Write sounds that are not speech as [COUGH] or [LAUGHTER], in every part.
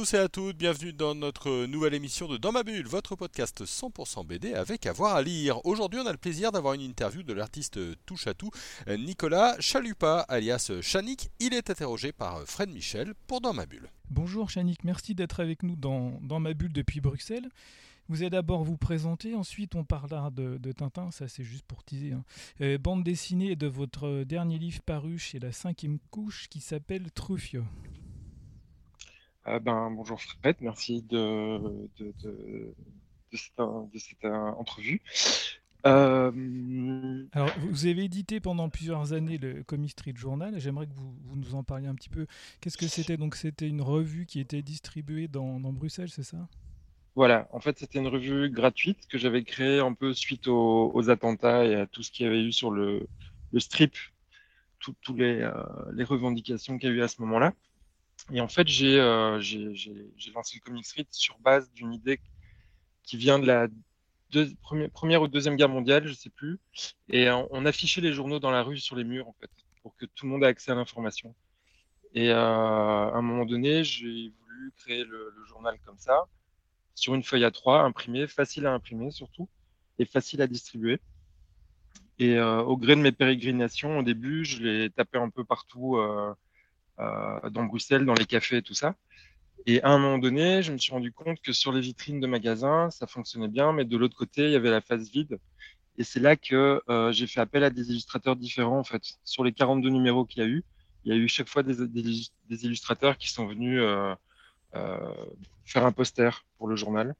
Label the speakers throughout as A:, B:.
A: Tous et à toutes, bienvenue dans notre nouvelle émission de Dans ma bulle, votre podcast 100% BD avec avoir à lire. Aujourd'hui, on a le plaisir d'avoir une interview de l'artiste touche à tout, Nicolas Chalupa, alias Chanik. Il est interrogé par Fred Michel pour Dans ma bulle.
B: Bonjour Chanik, merci d'être avec nous dans, dans ma bulle depuis Bruxelles. Vous allez d'abord vous présenter, ensuite on parlera de, de Tintin, ça c'est juste pour teaser. hein. Euh, bande dessinée de votre dernier livre paru chez la cinquième couche qui s'appelle Truffio.
C: Euh, ben, bonjour Fred, merci de, de, de, de cette, euh, entrevue. Euh,
B: Alors vous avez édité pendant plusieurs années le Comic Street Journal, j'aimerais que vous, vous nous en parliez un petit peu. Qu'est-ce que c'était? Donc c'était une revue qui était distribuée dans, dans Bruxelles, c'est ça?
C: Voilà, en fait, c'était une revue gratuite que j'avais créée un peu suite aux, aux attentats et à tout ce qu'il y avait eu sur le, le strip, les, euh, les revendications qu'il y a eu à ce moment-là. Et en fait, j'ai euh, lancé le Comic Street sur base d'une idée qui vient de la première, ou deuxième guerre mondiale, je sais plus. Et on, affichait les journaux dans la rue sur les murs, en fait, pour que tout le monde ait accès à l'information. Et euh, à un moment donné, j'ai voulu créer le, journal comme ça, sur une feuille A3, imprimée, facile à imprimer surtout, et facile à distribuer. Et euh, au gré de mes pérégrinations, au début, je l'ai tapé un peu partout dans Bruxelles, dans les cafés et tout ça. Et à un moment donné, je me suis rendu compte que sur les vitrines de magasins, ça fonctionnait bien, mais de l'autre côté, il y avait la face vide. Et c'est là que euh, j'ai fait appel à des illustrateurs différents, en fait. Sur les 42 numéros qu'il y a eu, il y a eu chaque fois des, illustrateurs qui sont venus euh, euh, faire un poster pour le journal.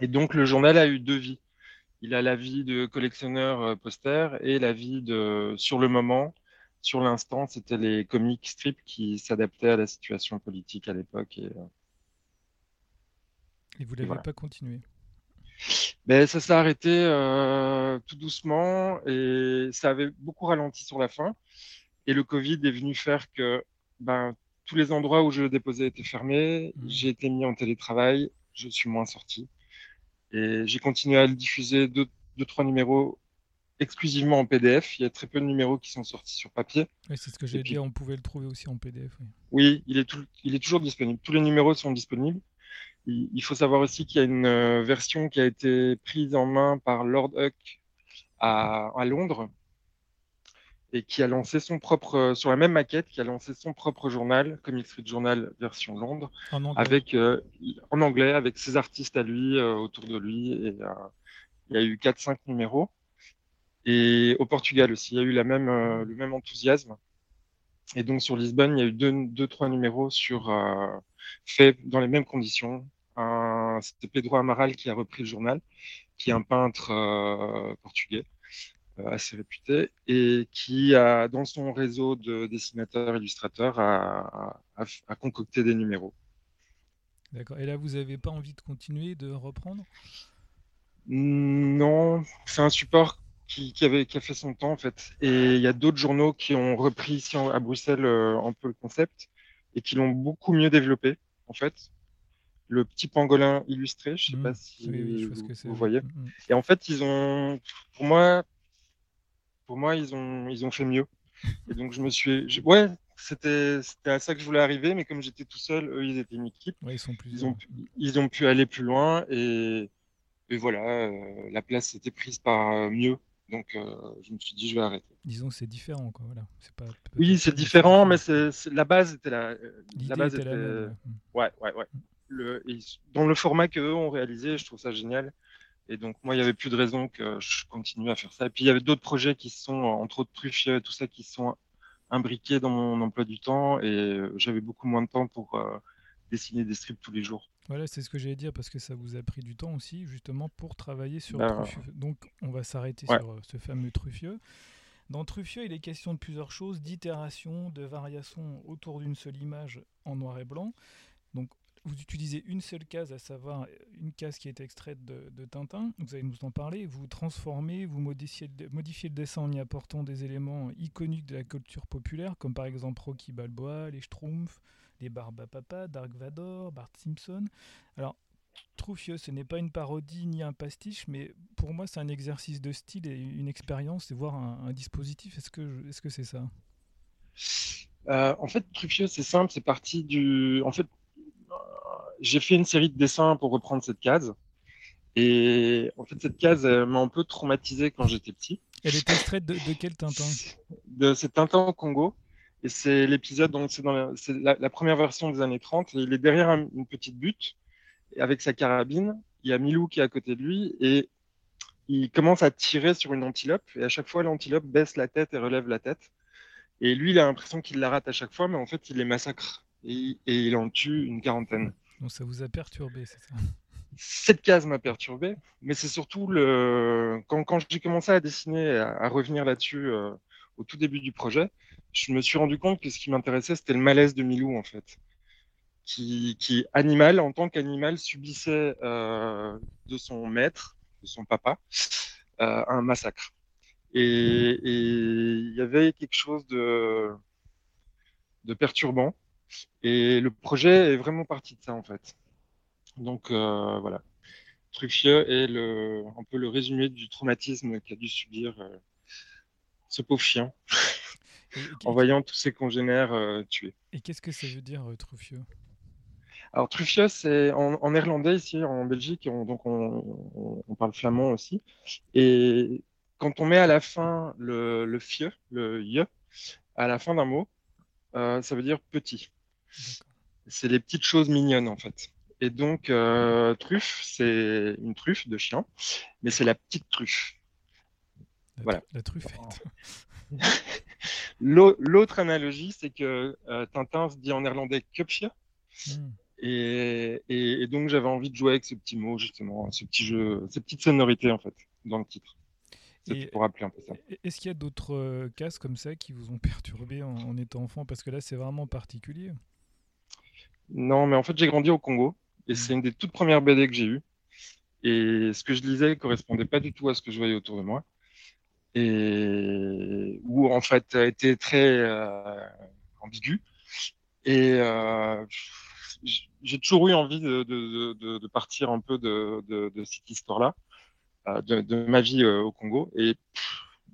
C: Et donc, le journal a eu deux vies. Il a la vie de collectionneur euh, poster et la vie de, sur le moment, sur l'instant, c'était les comics strips qui s'adaptaient à la situation politique à l'époque. Et,
B: Et vous l'avez
C: voilà.
B: pas continué
C: Ben, ça s'est arrêté euh, tout doucement et ça avait beaucoup ralenti sur la fin. Et le Covid est venu faire que ben, tous les endroits où je le déposais étaient fermés.
B: Mhm.
C: J'ai été mis en télétravail, je suis moins sorti. Et j'ai continué à le diffuser deux, deux, trois numéros exclusivement en PDF. Il y a très peu de numéros qui sont sortis sur papier.
B: Oui, c'est ce que j'ai dit, on pouvait le trouver aussi en PDF. oui.
C: Oui, il est, tout, il est toujours disponible. Tous les numéros sont disponibles. Il, il faut savoir aussi qu'il y a une euh, version qui a été prise en main par Lord Huck à, à Londres et qui a lancé son propre, euh, sur la même maquette, qui a lancé son propre journal, Comic Street Journal version Londres,
B: En anglais.
C: avec, euh, en anglais, avec ses artistes à lui, euh, autour de lui. Et, euh, il y a eu 4-5 numéros. Et au Portugal aussi, il y a eu la même, euh, le même enthousiasme. Et donc sur Lisbonne, il y a eu deux, deux trois numéros sur euh, faits dans les mêmes conditions. C'était Pedro Amaral qui a repris le journal, qui est un peintre euh, portugais euh, assez réputé et qui a dans son réseau de dessinateurs illustrateurs a, a, a concocté des numéros.
B: D'accord. Et là, vous n'avez pas envie de continuer, de reprendre?
C: Non, c'est un support qui, qui avait, qui a fait son temps en fait. Et il y a d'autres journaux qui ont repris ici en- à Bruxelles euh, un peu le concept et qui l'ont beaucoup mieux développé en fait. Le petit pangolin illustré, je sais
B: Mhm.
C: pas si
B: Oui, oui, je vois ce
C: vous,
B: que
C: voyez.
B: Mm, mm.
C: Et en fait, ils ont, pour moi, pour moi, ils ont, ils ont fait mieux. Et donc je me suis, je- ouais, c'était, c'était à ça que je voulais arriver, mais comme j'étais tout seul, eux, ils étaient une équipe.
B: Ouais, ils sont
C: Ils
B: plusieurs.
C: ont, pu- ils ont pu aller plus loin et, et voilà, euh, la place était prise par euh, mieux. Donc, euh, je me suis dit, je vais arrêter.
B: Disons que c'est différent, quoi. Voilà. C'est pas,
C: Oui, c'est différent, mais c'est, c'est- la base était la,
B: L'idée
C: la base
B: était
C: était,
B: la ouais. Mm.
C: ouais, ouais, ouais. Le, dans le format qu'eux ont réalisé, je trouve ça génial. Et donc, moi, il y avait plus de raison que je continue à faire ça. Et puis, il y avait d'autres projets qui sont, entre autres Truffieux et tout ça, qui sont imbriqués dans mon emploi du temps. Et euh, j'avais beaucoup moins de temps pour euh, dessiner des strips tous les jours.
B: Voilà, c'est ce que j'allais dire parce que ça vous a pris du temps aussi, justement, pour travailler sur
C: Ben,
B: Truffieux. Donc, on va s'arrêter
C: ouais.
B: sur euh, ce fameux Truffieux. Dans Truffieux, il est question de plusieurs choses, d'itération, de variations autour d'une seule image en noir et blanc. Donc, vous utilisez une seule case, à savoir une case qui est extraite de, de Tintin. Vous allez nous en parler. Vous transformez, vous modifiez, modifiez le dessin en y apportant des éléments iconiques de la culture populaire, comme par exemple Rocky Balboa, les Schtroumpfs, les Barbapapa, Dark Vador, Bart Simpson. Alors, Truffio, ce n'est pas une parodie ni un pastiche, mais pour moi, c'est un exercice de style et une expérience, et voir un, un dispositif. Est-ce que c'est ça?
C: Euh, en fait, Truffio, c'est simple, c'est parti du. En fait, euh, j'ai fait une série de dessins pour reprendre cette case. Et en fait, cette case m'a un peu traumatisé quand j'étais petit.
B: Elle est extraite de, de quel Tintin? [LAUGHS]
C: De c'est Tintin au Congo. Et c'est l'épisode, donc c'est dans la, c'est la, la première version des années 30. Et il est derrière un- une petite butte avec sa carabine. Il y a Milou qui est à côté de lui et il commence à tirer sur une antilope. Et à chaque fois, l'antilope baisse la tête et relève la tête. Et lui, il a l'impression qu'il la rate à chaque fois, mais en fait, il les massacre. Et, et il en tue une quarantaine.
B: Donc ça vous a perturbé, c'est ça?
C: Cette case m'a perturbé, mais c'est surtout le quand, quand j'ai commencé à dessiner, à, à revenir là-dessus euh, au tout début du projet, je me suis rendu compte que ce qui m'intéressait, c'était le malaise de Milou, en fait, qui, animal, en tant qu'animal, subissait euh, de son maître, de son papa, euh, un massacre. Et il y avait quelque chose de, de perturbant. Et le projet est vraiment parti de ça, en fait. Donc euh, voilà. Truffieux est le, un peu le résumé du traumatisme qu'a dû subir euh, ce pauvre chien
B: Et, [LAUGHS] et-
C: en voyant tous ses congénères euh, tués.
B: et qu'est-ce que ça veut dire, euh, Truffio
C: Alors Truffieux, c'est en, en néerlandais ici en Belgique, on- donc on, on- on parle flamand aussi. Et quand on met à la fin le, le fieu, le ye, à la fin d'un mot, euh, ça veut dire petit. C'est les petites choses mignonnes en fait. Et donc euh, truffe, c'est une truffe de chien, mais c'est la petite truffe.
B: La,
C: Voilà.
B: la truffette. [LAUGHS]
C: L'au- L'autre analogie, c'est que euh, Tintin se dit en néerlandais Kupje.
B: Hmm.
C: Et, et, et donc j'avais envie de jouer avec ce petit mot justement, ce petit jeu, ces petites sonorités en fait dans le titre.
B: Et-
C: pour rappeler un peu ça.
B: Et- Est-ce qu'il y a d'autres euh, cases comme ça qui vous ont [LAUGHS] perturbé en, en étant enfant? Parce que là, c'est vraiment particulier.
C: Non, mais en fait j'ai grandi au Congo et
B: Mm.
C: c'est une des toutes premières BD que j'ai eues. Et ce que je lisais correspondait pas du tout à ce que je voyais autour de moi. Et où en fait a été très euh, ambigu. Et euh, j'ai toujours eu envie de, partir un peu de, cette histoire-là, euh, de, ma vie au Congo. Et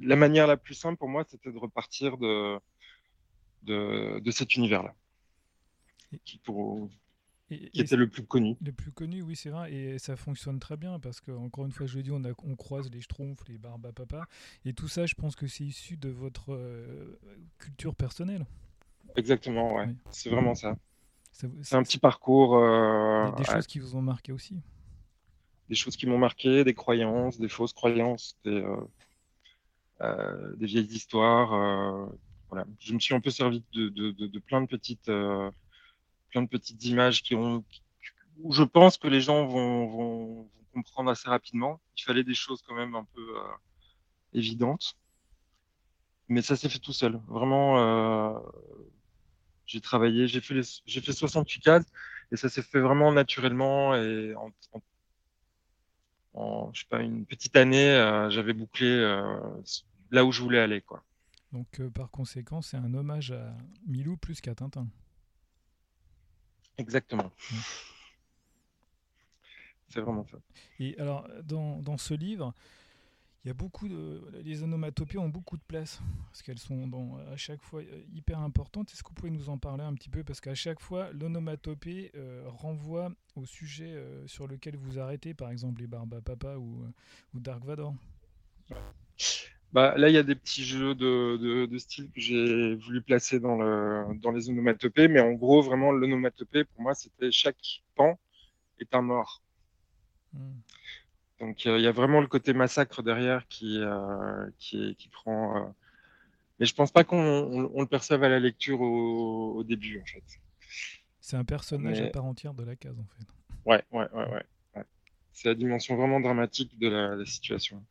C: la manière la plus simple pour moi, c'était de repartir de, de, cet univers-là, qui, pour,
B: Et,
C: qui
B: et
C: était le plus connu.
B: le plus connu, oui, c'est vrai, et ça fonctionne très bien parce que, encore une fois, je le dis, on, a- on croise les schtroumpfs, les barbapapa, et tout ça, je pense que c'est issu de votre euh, culture personnelle.
C: Exactement, ouais.
B: Oui.
C: C'est vraiment ça. C'est un petit parcours, euh,
B: des, des
C: ouais,
B: choses qui vous ont marqué aussi.
C: des choses qui m'ont marqué, des croyances, des fausses croyances, des, euh, des vieilles histoires. voilà. Je me suis un peu servi de, de, de, de plein de petites, plein de petites images qui ont, où je pense que les gens vont, vont, comprendre assez rapidement. Il fallait des choses quand même un peu euh, évidentes. Mais ça s'est fait tout seul. Vraiment, euh, j'ai travaillé, j'ai fait, j'ai fait 68 cases et ça s'est fait vraiment naturellement et en, en en je sais pas une petite année, euh, j'avais bouclé euh, là où je voulais aller quoi.
B: Donc, euh, par conséquent, c'est un hommage à Milou plus qu'à Tintin.
C: Exactement.
B: Mm.
C: C'est vraiment ça.
B: Et alors, dans, dans ce livre, il y a beaucoup de. Les onomatopées ont beaucoup de place, parce qu'elles sont dans, à chaque fois euh, hyper importantes. Est-ce que vous pouvez nous en parler un petit peu? Parce qu'à chaque fois, l'onomatopée euh, renvoie au sujet euh, sur lequel vous arrêtez, par exemple les Barbapapa ou, euh, ou Dark Vador.
C: Bah, là, il y a des petits jeux de, de, de style que j'ai voulu placer dans, le, dans les onomatopées, mais en gros, vraiment, l'onomatopée, pour moi, c'était chaque pan est un mort.
B: Hmm.
C: Donc, euh, il y a vraiment le côté massacre derrière qui, euh, qui, qui prend. euh, Mais je pense pas qu'on on, on le perçoive à la lecture au, au début, en fait.
B: C'est un personnage
C: Mais-
B: à part entière de la case, en fait.
C: Ouais, ouais, ouais, ouais. ouais. C'est la dimension vraiment dramatique de la, la situation.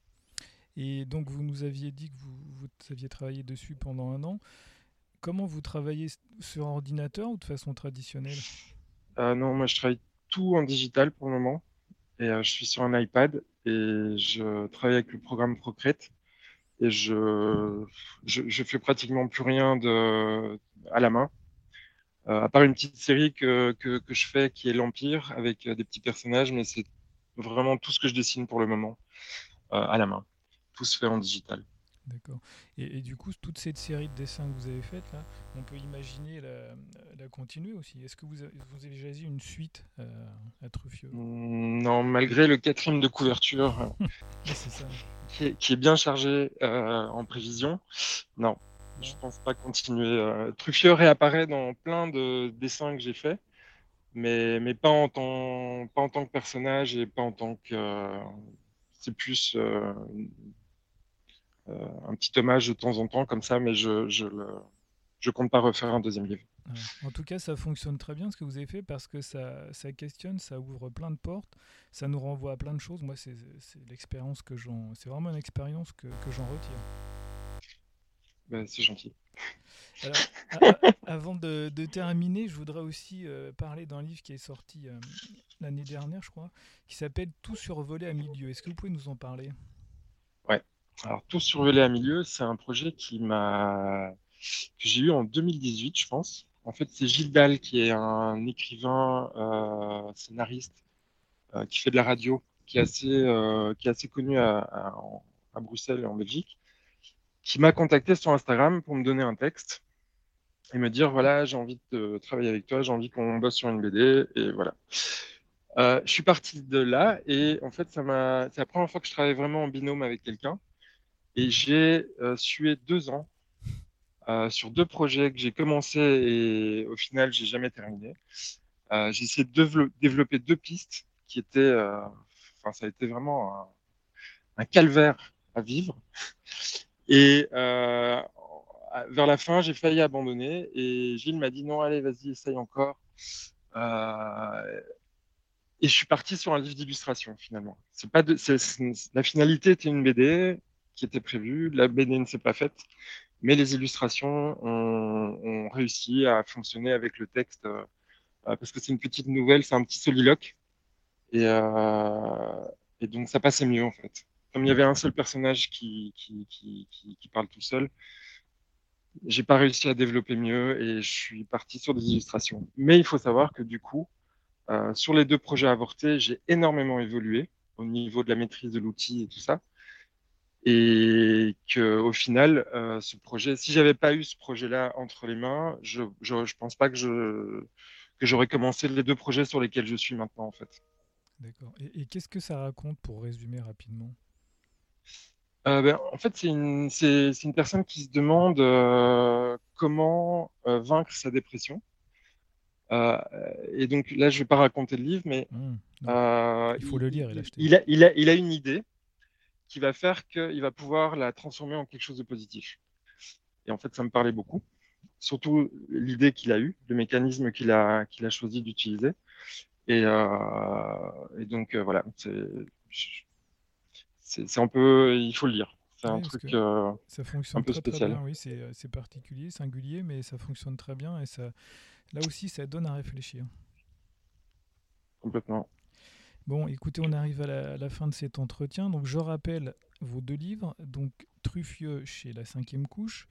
B: Et donc, vous nous aviez dit que vous, aviez travaillé dessus pendant un an. Comment vous travaillez sur ordinateur ou de façon traditionnelle?
C: Euh, non, moi je travaille tout en digital pour le moment. Et euh, je suis sur un iPad et je travaille avec le programme Procreate. Et je, je, fais pratiquement plus rien de, à la main. à part une petite série que, que je fais qui est l'Empire avec des petits personnages, mais c'est vraiment tout ce que je dessine pour le moment à la main. Tout se fait en digital.
B: D'accord. Et, du coup, toute cette série de dessins que vous avez faite, là, on peut imaginer la, continuer aussi. Est-ce que vous avez, vous avez choisi une suite euh, à Truffio
C: mmh, Non, malgré le quatrième de couverture, [LAUGHS] Qui, est, bien chargé euh, en prévision, non, je je pense pas continuer. Euh, Truffio réapparaît dans plein de dessins que j'ai faits, mais, mais pas, en tant, pas en tant que personnage et pas en tant que. c'est plus euh, un petit hommage de temps en temps comme ça, mais je je, le, je compte pas refaire un deuxième livre.
B: En tout cas, ça fonctionne très bien ce que vous avez fait parce que ça, ça questionne, ça ouvre plein de portes, ça nous renvoie à plein de choses. Moi, c'est l'expérience que j'en, c'est vraiment une expérience que, que j'en retire.
C: Ben, c'est gentil. [LAUGHS]
B: avant de, de, terminer, je voudrais aussi euh, parler d'un livre qui est sorti euh, l'année dernière, je crois, qui s'appelle Tout survolé à milieu. Est-ce que vous pouvez nous en parler?
C: Alors, Tout à milieu, c'est un projet qui m'a que j'ai eu en 2018, je pense. En fait, c'est Gilles Dalle qui est un écrivain, euh, scénariste, euh, qui fait de la radio, qui est assez, euh, qui est assez connu à, à, Bruxelles et en Belgique, qui m'a contacté sur Instagram pour me donner un texte et me dire voilà, j'ai envie de travailler avec toi, j'ai envie qu'on bosse sur une BD et voilà. Euh, je suis parti de là et en fait, ça m'a, c'est la première fois que je travaille vraiment en binôme avec quelqu'un. Et j'ai euh, sué deux ans euh, sur deux projets que j'ai commencé et au final, j'ai jamais terminé. Euh, j'ai essayé de développer deux pistes qui étaient, enfin, ça a été vraiment un, calvaire à vivre. Et vers la fin, j'ai failli abandonner et Gilles m'a dit non, allez, vas-y, essaye encore. Et je suis parti sur un livre d'illustration finalement. La finalité était une BD qui était prévue. La BD ne s'est pas faite, mais les illustrations ont, réussi à fonctionner avec le texte euh, parce que c'est une petite nouvelle, c'est un petit soliloque. Et, euh, et, donc ça passait mieux en fait. Comme il y avait un seul personnage qui, qui, qui, parle tout seul, j'ai pas réussi à développer mieux et je suis parti sur des illustrations. Mais il faut savoir que du coup, euh, sur les deux projets avortés, j'ai énormément évolué au niveau de la maîtrise de l'outil et tout ça et que au final, euh, ce projet, si j'avais pas eu ce projet-là entre les mains, je, je, je pense pas que je que j'aurais commencé les deux projets sur lesquels je suis maintenant en fait.
B: D'accord. Et, et qu'est-ce que ça raconte pour résumer rapidement?
C: Euh, ben, En fait, c'est une une personne qui se demande euh, comment euh, vaincre sa dépression. Euh, et donc là, je vais pas raconter le livre, mais
B: mmh, il faut le lire et l'acheter.
C: Il a, il a, il a une idée qui va faire qu'il va pouvoir la transformer en quelque chose de positif. Et en fait, ça me parlait beaucoup. Surtout l'idée qu'il a eue, le mécanisme qu'il a, qu'il a choisi d'utiliser. Et, euh, et donc, euh, voilà, c'est un peu, il faut le lire. C'est un truc euh,
B: ça fonctionne
C: un peu
B: très,
C: spécial.
B: Très bien, oui, c'est particulier, singulier, mais ça fonctionne très bien. Et ça, là aussi, ça donne à réfléchir.
C: Complètement.
B: Bon, écoutez, on arrive à la, fin de cet entretien. Donc, je rappelle vos deux livres. Donc, Truffieux chez la cinquième couche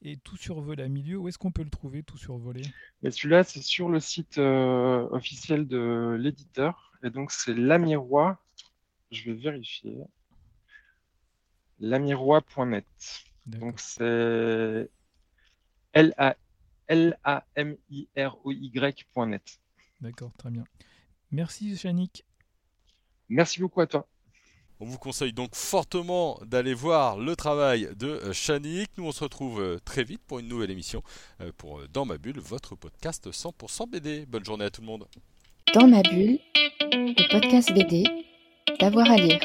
B: et Tout survolé à milieu. Où est-ce qu'on peut le trouver, Tout survolé
C: Celui-là, c'est sur le site euh, officiel de l'éditeur. Et donc, c'est Lamirois. Je vais vérifier. Lamirois.net. Donc, c'est L-A-M-I-R-O-Y.net.
B: D'accord, très bien. Merci, Chanik.
C: Merci beaucoup à toi.
A: On vous conseille donc fortement d'aller voir le travail de Chanik. Nous, on se retrouve euh, très vite pour une nouvelle émission euh, pour euh, Dans ma bulle, votre podcast 100% BD. Bonne journée à tout le monde.
D: Dans ma bulle, le podcast BD, d'avoir à lire.